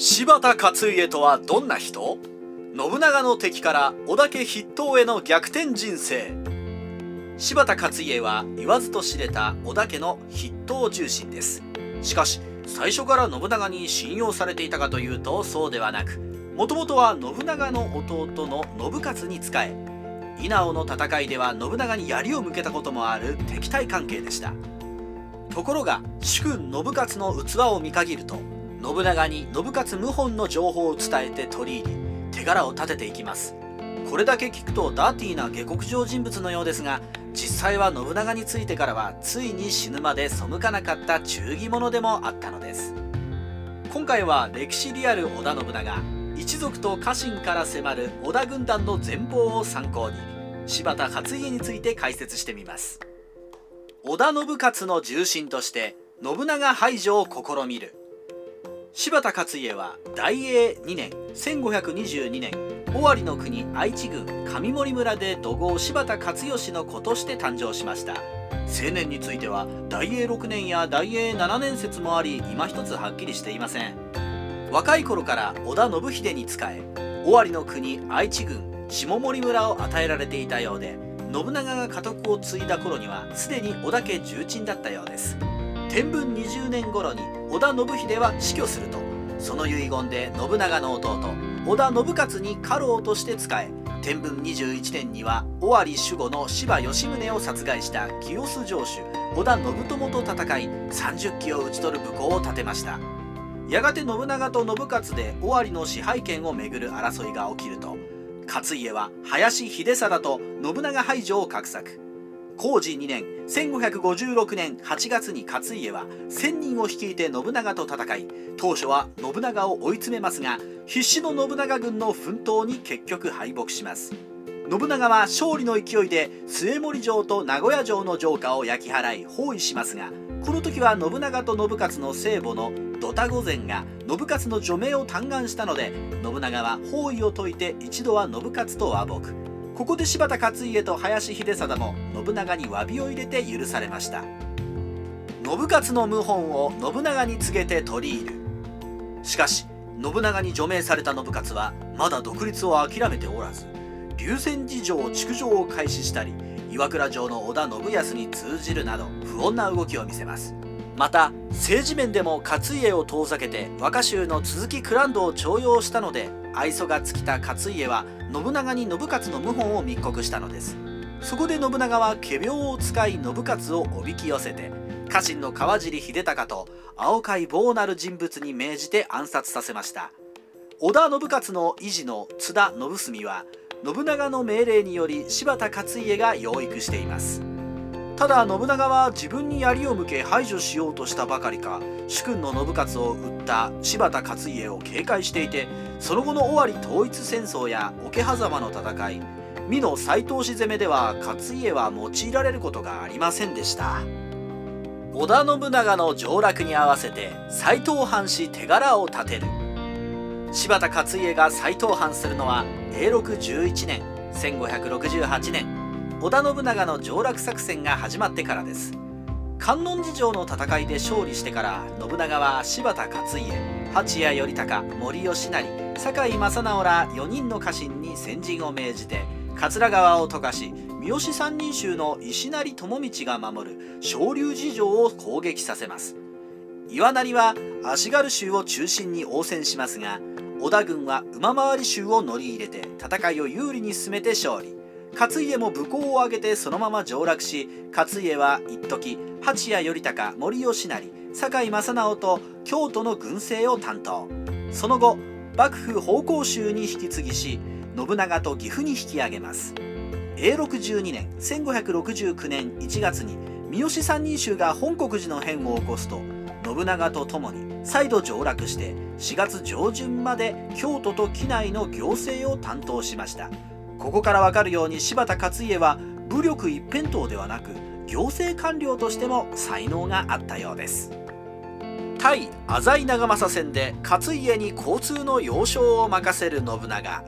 柴田勝家とはどんな人？信長の敵から織田家筆頭への逆転人生。柴田勝家は言わずと知れた織田家の筆頭重臣です。しかし最初から信長に信用されていたかというとそうではなくもともとは信長の弟の信勝に仕え稲尾の戦いでは信長に槍を向けたこともある敵対関係でした。ところが主君信勝の器を見限ると信長に信勝謀反の情報を伝えて取り入り手柄を立てていきます。これだけ聞くとダーティーな下克上人物のようですが実際は信長についてからはついに死ぬまで背かなかった忠義者でもあったのです。今回は歴史リアル織田信長一族と家臣から迫る織田軍団の全貌を参考に柴田勝家について解説してみます。織田信勝の重臣として信長排除を試みる。柴田勝家は大永2年1522年尾張の国愛知郡上森村で土豪柴田勝義の子として誕生しました。青年については大永6年や大永7年説もあり今一つはっきりしていません。若い頃から織田信秀に仕え尾張の国愛知郡下森村を与えられていたようで信長が家督を継いだ頃にはすでに織田家重鎮だったようです。天文20年頃に織田信秀は死去するとその遺言で信長の弟織田信勝に家老として仕え天文21年には尾張守護の柴義宗を殺害した清須城主織田信友と戦い30騎を討ち取る武功を立てました。やがて信長と信勝で尾張の支配権をめぐる争いが起きると勝家は林秀貞と信長排除を画策。工事2年1556年8月に勝家は1000人を率いて信長と戦い当初は信長を追い詰めますが必死の信長軍の奮闘に結局敗北します。信長は勝利の勢いで末森城と名古屋城の城下を焼き払い包囲しますがこの時は信長と信勝の聖母のドタ御前が信勝の除名を嘆願したので信長は包囲を解いて一度は信勝と和睦。ここで柴田勝家と林秀貞も信長に詫びを入れて許されました。信勝の謀反を信長に告げて取り入る。しかし信長に除名された信勝はまだ独立を諦めておらず龍泉寺城築城を開始したり岩倉城の織田信康に通じるなど不穏な動きを見せます。また政治面でも勝家を遠ざけて若衆の鈴木蔵人を重用したので愛想が尽きた勝家は信長に信勝の謀反を密告したのです。そこで信長は仮病を使い信勝をおびき寄せて家臣の川尻秀隆と青海棒なる人物に命じて暗殺させました。織田信勝の維持の津田信澄は信長の命令により柴田勝家が養育しています。ただ信長は自分に槍を向け排除しようとしたばかりか主君の信勝を撃った柴田勝家を警戒していてその後の尾張統一戦争や桶狭間の戦い美濃斎藤氏攻めでは勝家は用いられることがありませんでした。織田信長の上洛に合わせて斎藤藩士手柄を立てる。柴田勝家が斎藤藩するのは永禄11年1568年。織田信長の上洛作戦が始まってからです。観音寺城の戦いで勝利してから信長は柴田勝家八谷頼孝森吉成酒井正直ら4人の家臣に先陣を命じて桂川を溶かし三好三人衆の石成智道が守る昇龍寺城を攻撃させます。岩成は足軽衆を中心に応戦しますが織田軍は馬回り衆を乗り入れて戦いを有利に進めて勝利。勝家も武功を挙げてそのまま上洛し勝家は一時八谷頼孝森吉成堺正直と京都の軍政を担当。その後幕府奉公衆に引き継ぎし信長と岐阜に引き上げます。永禄12年1569年1月に三好三人衆が本国寺の変を起こすと信長と共に再度上洛して4月上旬まで京都と畿内の行政を担当しました。ここからわかるように柴田勝家は武力一辺倒ではなく行政官僚としても才能があったようです。対浅井長政戦で勝家に交通の要衝を任せる信長。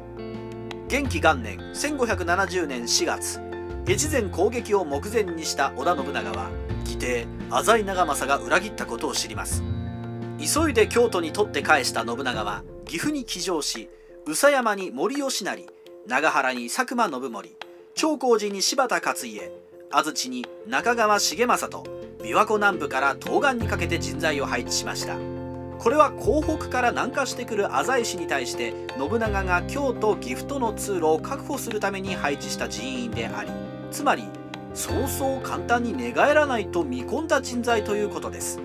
元亀元年1570年4月越前攻撃を目前にした織田信長は義弟浅井長政が裏切ったことを知ります。急いで京都に取って返した信長は岐阜に騎乗し宇佐山に森吉成長原に佐久間信盛長光寺に柴田勝家安土に中川重政と琵琶湖南部から東岸にかけて人材を配置しました。これは江北から南下してくる浅井氏に対して信長が京都岐阜との通路を確保するために配置した人員でありつまりそうそう簡単に寝返らないと見込んだ人材ということです。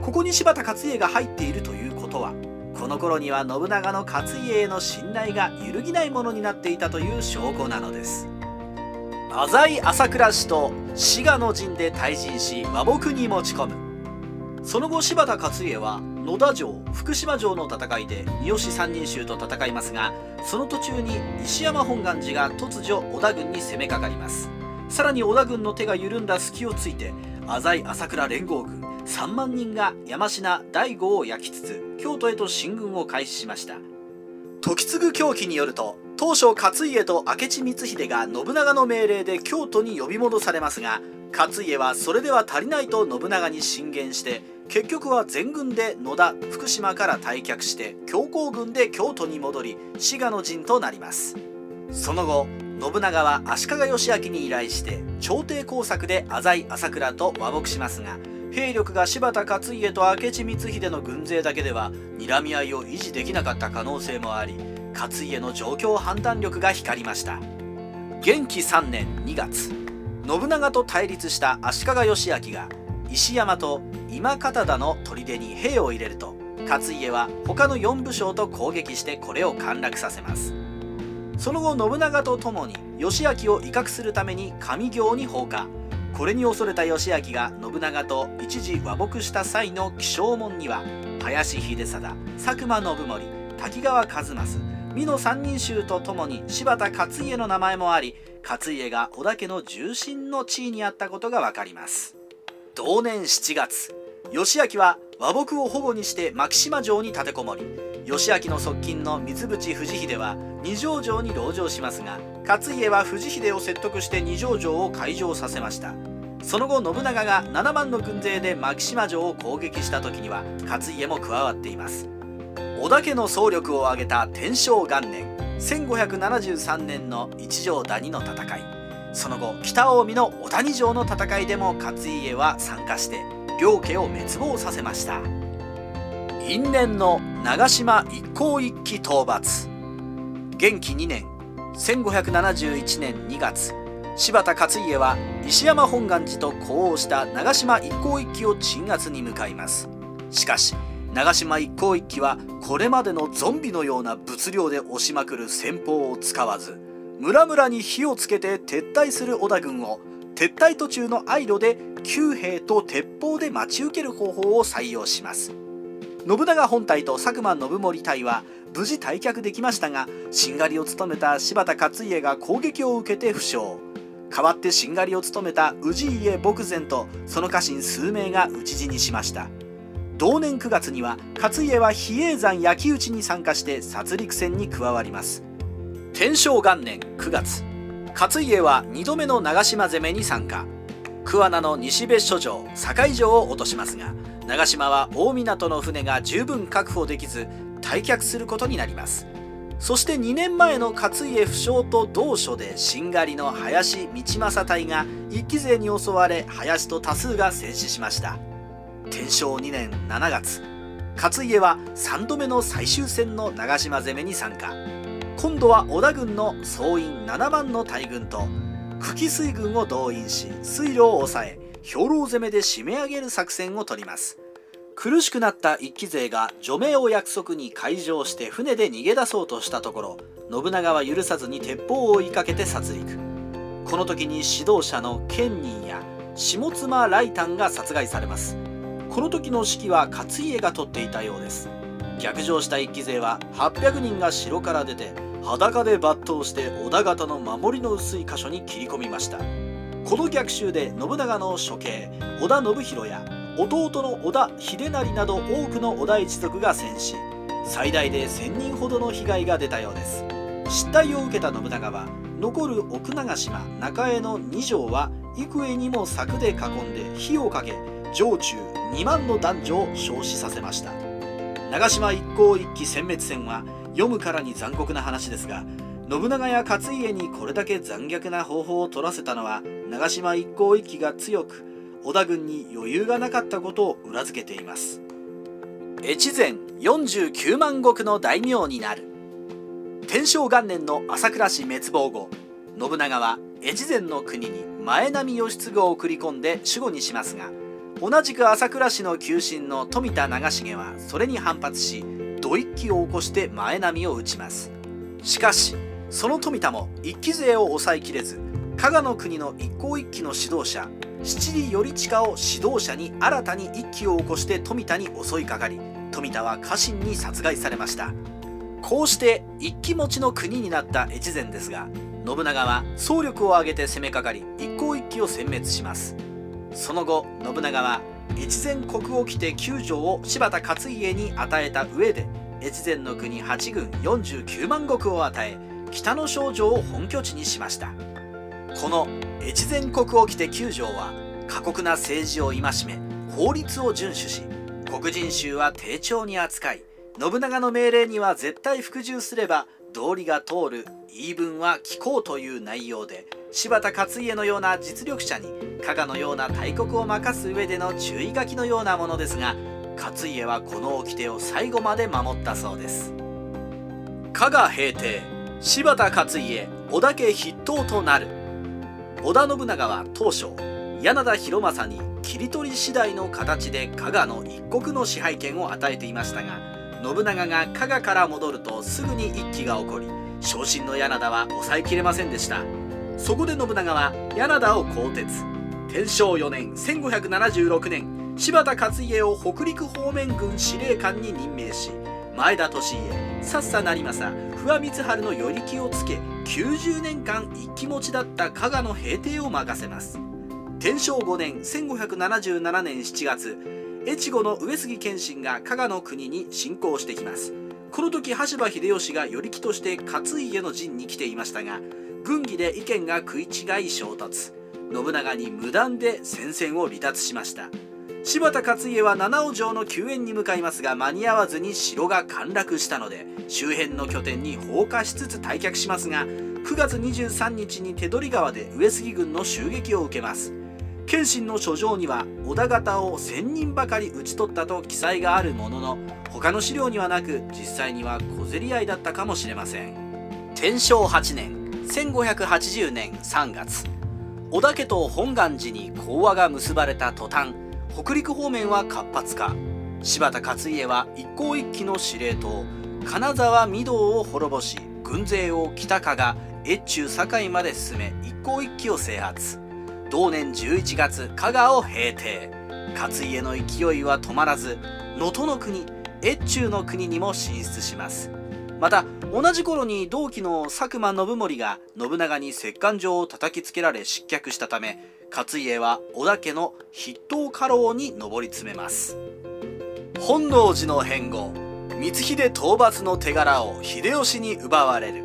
ここに柴田勝家が入っているということはこの頃には信長の勝家への信頼が揺るぎないものになっていたという証拠なのです。浅井朝倉氏と滋賀の陣で退陣し和睦に持ち込む。その後柴田勝家は野田城福島城の戦いで三好三人衆と戦いますがその途中に石山本願寺が突如織田軍に攻めかかります。さらに織田軍の手が緩んだ隙をついて浅井朝倉連合軍3万人が山科第五を焼きつつ京都へと進軍を開始しました。時継狂気によると当初勝家と明智光秀が信長の命令で京都に呼び戻されますが勝家はそれでは足りないと信長に進言して結局は全軍で野田福島から退却して強行軍で京都に戻り滋賀の陣となります。その後信長は足利義昭に依頼して朝廷工作で浅井朝倉と和睦しますが兵力が柴田勝家と明智光秀の軍勢だけでは睨み合いを維持できなかった可能性もあり勝家の状況判断力が光りました。元亀3年2月信長と対立した足利義昭が石山と今方田の砦に兵を入れると勝家は他の4武将と攻撃してこれを陥落させます。その後信長と共に義昭を威嚇するために上行に放火これに恐れた義昭が信長と一時和睦した際の起請文には林秀貞佐久間信盛滝川一益美濃三人衆とともに柴田勝家の名前もあり勝家が織田家の重臣の地位にあったことが分かります。同年7月義昭は和睦を保護にして牧島城に立てこもり義昭の側近の三淵藤秀は二条城に籠城しますが勝家は藤秀を説得して二条城を開城させました。その後信長が7万の軍勢で牧島城を攻撃した時には勝家も加わっています。織田家の総力を挙げた天正元年1573年の一条谷の戦い。その後北近江の小谷城の戦いでも勝家は参加して両家を滅亡させました。因縁の長島一向一揆討伐。元気2年1571年2月柴田勝家は石山本願寺と呼応した長島一向一揆を鎮圧に向かいます。しかし長島一向一揆はこれまでのゾンビのような物量で押しまくる戦法を使わず村々に火をつけて撤退する織田軍を撤退途中の愛路で旧兵と鉄砲で待ち受ける方法を採用します。信長本隊と佐久間信盛隊は無事退却できましたがしんがりを務めた柴田勝家が攻撃を受けて負傷。代わってしんがりを務めた氏家牧前とその家臣数名が討ち死にしました。同年9月には勝家は比叡山焼き討ちに参加して殺戮戦に加わります。天正元年9月勝家は2度目の長島攻めに参加。桑名の西別所城堺城を落としますが長島は大港の船が十分確保できず退却することになります。そして2年前の勝家負傷と同所でしんがりの林道政隊が一騎勢に襲われ林と多数が戦死しました。天正2年7月勝家は3度目の最終戦の長島攻めに参加。今度は織田軍の総員7万の大軍と久喜水軍を動員し水路を抑え兵糧攻めで締め上げる作戦を取ります。苦しくなった一騎勢が除名を約束に海上して船で逃げ出そうとしたところ信長は許さずに鉄砲を追いかけて殺戮。この時に指導者の建仁や下妻雷丹が殺害されます。この時の指揮は勝家が取っていたようです。逆上した一騎勢は800人が城から出て裸で抜刀して織田方の守りの薄い箇所に切り込みました。この逆襲で信長の処刑織田信弘や弟の織田秀成など多くの織田一族が戦死。最大で1000人ほどの被害が出たようです。失態を受けた信長は残る奥長島中江の2条は幾重にも柵で囲んで火をかけ城中2万の男女を焼死させました。長島一向一揆殲滅戦は読むからに残酷な話ですが信長や勝家にこれだけ残虐な方法を取らせたのは長島一向一揆が強く織田軍に余裕がなかったことを裏付けています。越前49万石の大名になる。天正元年の朝倉氏滅亡後信長は越前の国に前波義継を送り込んで守護にしますが同じく朝倉氏の旧臣の富田長重はそれに反発し土一揆を起こして前波を打ちます。しかしその富田も一揆勢を抑えきれず加賀の国の一向一揆の指導者七里頼親を指導者に新たに一揆を起こして富田に襲いかかり富田は家臣に殺害されました。こうして一揆持ちの国になった越前ですが信長は総力を挙げて攻めかかり一向一揆を殲滅します。その後信長は越前国を着て9条を柴田勝家に与えた上で越前の国8軍49万石を与え北の少女を本拠地にしました。この越前国を着て9条は過酷な政治を戒め法律を遵守し黒人衆は丁重に扱い信長の命令には絶対服従すれば道理が通る言い分は聞こうという内容で柴田勝家のような実力者に加賀のような大国を任す上での注意書きのようなものですが勝家はこの掟を最後まで守ったそうです。加賀平定柴田勝家織田家筆頭となる。織田信長は当初柳田博正に切り取り次第の形で加賀の一国の支配権を与えていましたが信長が加賀から戻るとすぐに一揆が起こり昇進の柳田は抑えきれませんでした。そこで信長は柳田を更迭。天正4年1576年柴田勝家を北陸方面軍司令官に任命し前田利家さっさ成政不破光晴の与力をつけ90年間一騎持ちだった加賀の平定を任せます。天正5年1577年7月越後の上杉謙信が加賀の国に侵攻してきます。この時羽柴秀吉が与力として勝家の陣に来ていましたが軍議で意見が食い違い衝突。信長に無断で戦線を離脱しました。柴田勝家は七尾城の救援に向かいますが間に合わずに城が陥落したので周辺の拠点に放火しつつ退却しますが9月23日に手取川で上杉軍の襲撃を受けます。謙信の書状には織田方を1000人ばかり討ち取ったと記載があるものの他の資料にはなく実際には小競り合いだったかもしれません。天正8年1580年3月織田家と本願寺に講和が結ばれた途端北陸方面は活発化。柴田勝家は一向一揆の司令塔。金沢御堂を滅ぼし軍勢を北加賀越中堺まで進め一向一揆を制圧。同年11月加賀を平定。勝家の勢いは止まらず能登の国越中の国にも進出します。また同じ頃に同期の佐久間信盛が信長に折檻状を叩きつけられ失脚したため勝家は織田家の筆頭家老に上り詰めます。本能寺の変後光秀討伐の手柄を秀吉に奪われる。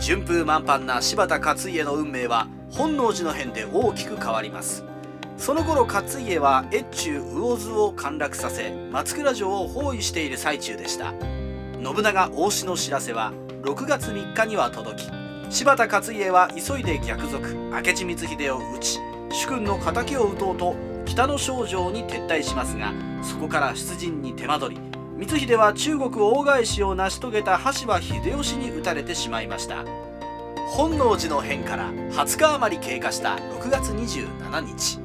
順風満帆な柴田勝家の運命は本能寺の変で大きく変わります。その頃勝家は越中魚津を陥落させ松倉城を包囲している最中でした。信長大志の知らせは6月3日には届き柴田勝家は急いで逆賊明智光秀を討ち主君の敵を討とうと北の少城に撤退しますがそこから出陣に手間取り光秀は中国大返しを成し遂げた羽柴秀吉に討たれてしまいました。本能寺の変から20日余り経過した6月27日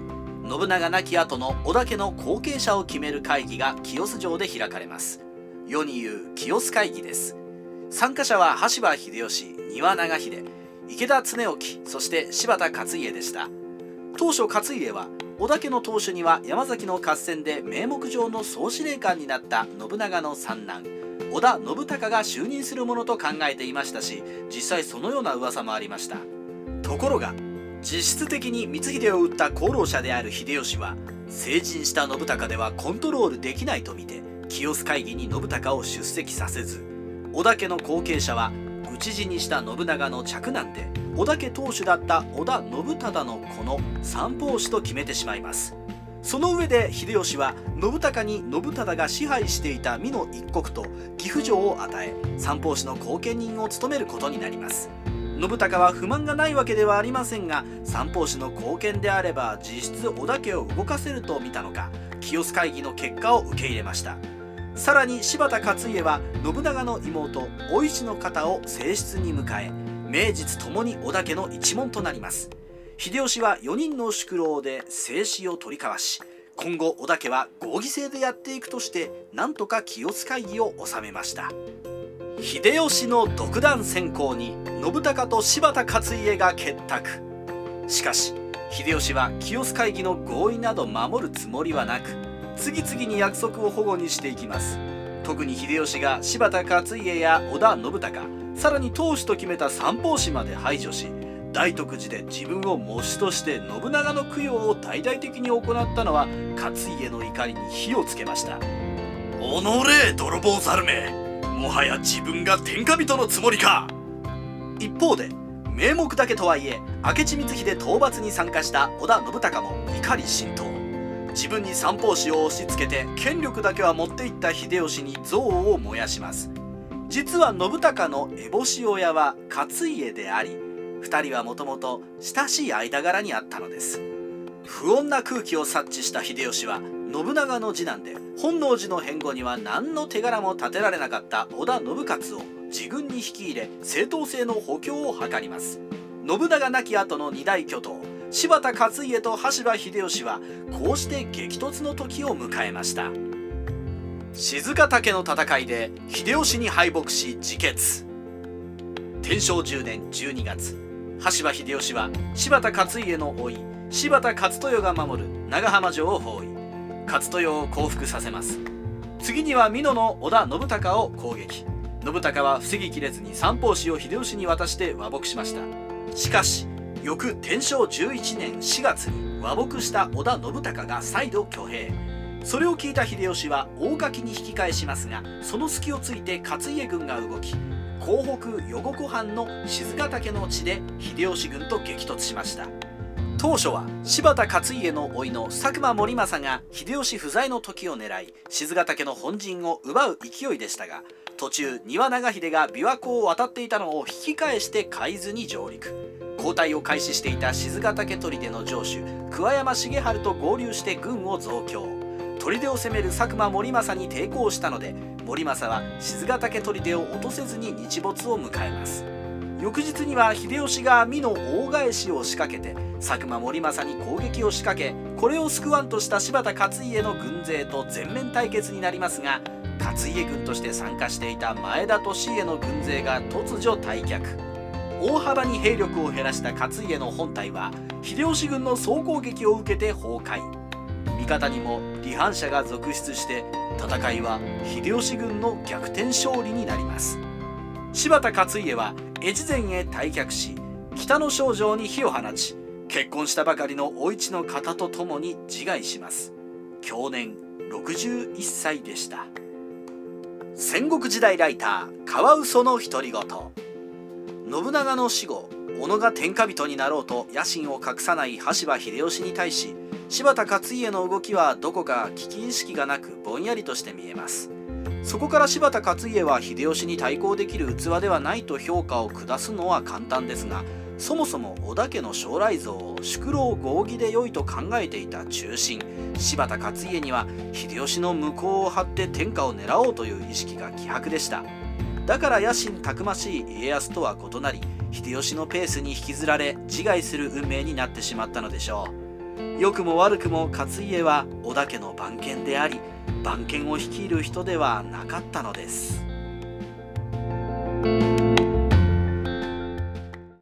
信長亡き後の織田家の後継者を決める会議が清洲城で開かれます。世に言う清洲会議です。参加者は羽柴秀吉丹羽長秀池田恒興そして柴田勝家でした。当初勝家は織田家の当主には山崎の合戦で名目上の総司令官になった信長の三男織田信孝が就任するものと考えていましたし実際そのような噂もありました。ところが実質的に光秀を撃った功労者である秀吉は成人した信孝ではコントロールできないと見て清須会議に信孝を出席させず織田家の後継者は討ち死にした信長の嫡男で織田家当主だった織田信忠の子の三法師と決めてしまいます。その上で秀吉は信孝に信忠が支配していた美濃一国と岐阜城を与え三法師の後見人を務めることになります。信孝は不満がないわけではありませんが三法師の後見であれば実質織田家を動かせると見たのか清須会議の結果を受け入れました。さらに柴田勝家は信長の妹お市の方を正室に迎え名実ともに織田家の一門となります。秀吉は4人の宿老で静止を取り交わし今後織田家は合議制でやっていくとしてなんとか清須会議を収めました。秀吉の独断専行に信孝と柴田勝家が結託。しかし秀吉は清須会議の合意など守るつもりはなく次々に約束を保護にしていきます。特に秀吉が柴田勝家や織田信孝さらに当主と決めた三法師まで排除し大徳寺で自分を模試として信長の供養を大々的に行ったのは勝家の怒りに火をつけました。おのれ泥棒猿め。もはや自分が天下人のつもりか。一方で名目だけとはいえ明智光秀討伐に参加した織田信孝も怒り心頭自分に三法師を押し付けて権力だけは持っていった秀吉に憎悪を燃やします。実は信孝の烏帽子親は勝家であり2人はもともと親しい間柄にあったのです。不穏な空気を察知した秀吉は信長の次男で本能寺の変後には何の手柄も立てられなかった織田信勝を自軍に引き入れ正当性の補強を図ります。信長亡き後の二大巨頭柴田勝家と羽柴秀吉はこうして激突の時を迎えました。静岳の戦いで秀吉に敗北し自決。天正10年12月羽柴秀吉は柴田勝家の甥柴田勝豊が守る長浜城を包囲。勝豊を降伏させます。次には美濃の織田信孝を攻撃。信孝は防ぎきれずに三法師を秀吉に渡して和睦しました。しかし翌天正11年4月に和睦した織田信孝が再度挙兵。それを聞いた秀吉は大垣に引き返しますがその隙をついて勝家軍が動き江北余呉湖畔の静ヶ岳の地で秀吉軍と激突しました。当初は柴田勝家の甥の佐久間盛政が秀吉不在の時を狙い静ヶ岳の本陣を奪う勢いでしたが途中丹羽長秀が琵琶湖を渡っていたのを引き返して海津に上陸。交代を開始していた静ヶ岳砦の城主桑山重治と合流して軍を増強。砦を攻める佐久間盛政に抵抗したので森政は静ヶ岳砦を落とせずに日没を迎えます。翌日には秀吉が美の大返しを仕掛けて佐久間盛政に攻撃を仕掛けこれを救わんとした柴田勝家の軍勢と全面対決になりますが勝家軍として参加していた前田利家の軍勢が突如退却。大幅に兵力を減らした勝家の本体は秀吉軍の総攻撃を受けて崩壊。味方にも離反者が続出して戦いは秀吉軍の逆転勝利になります。柴田勝家は越前へ退却し北の少城に火を放ち結婚したばかりのお市の方と共に自害します。去年61歳でした。戦国時代ライターカワウソの独り言。信長の死後小野が天下人になろうと野心を隠さない羽柴秀吉に対し柴田勝家の動きはどこか危機意識がなくぼんやりとして見えます。そこから柴田勝家は秀吉に対抗できる器ではないと評価を下すのは簡単ですがそもそも織田家の将来像を宿老合議で良いと考えていた中心柴田勝家には秀吉の向こうを張って天下を狙おうという意識が希薄でした。だから野心たくましい家康とは異なり秀吉のペースに引きずられ自害する運命になってしまったのでしょう。良くも悪くも勝家は織田家の番犬であり番犬を率いる人ではなかったのです。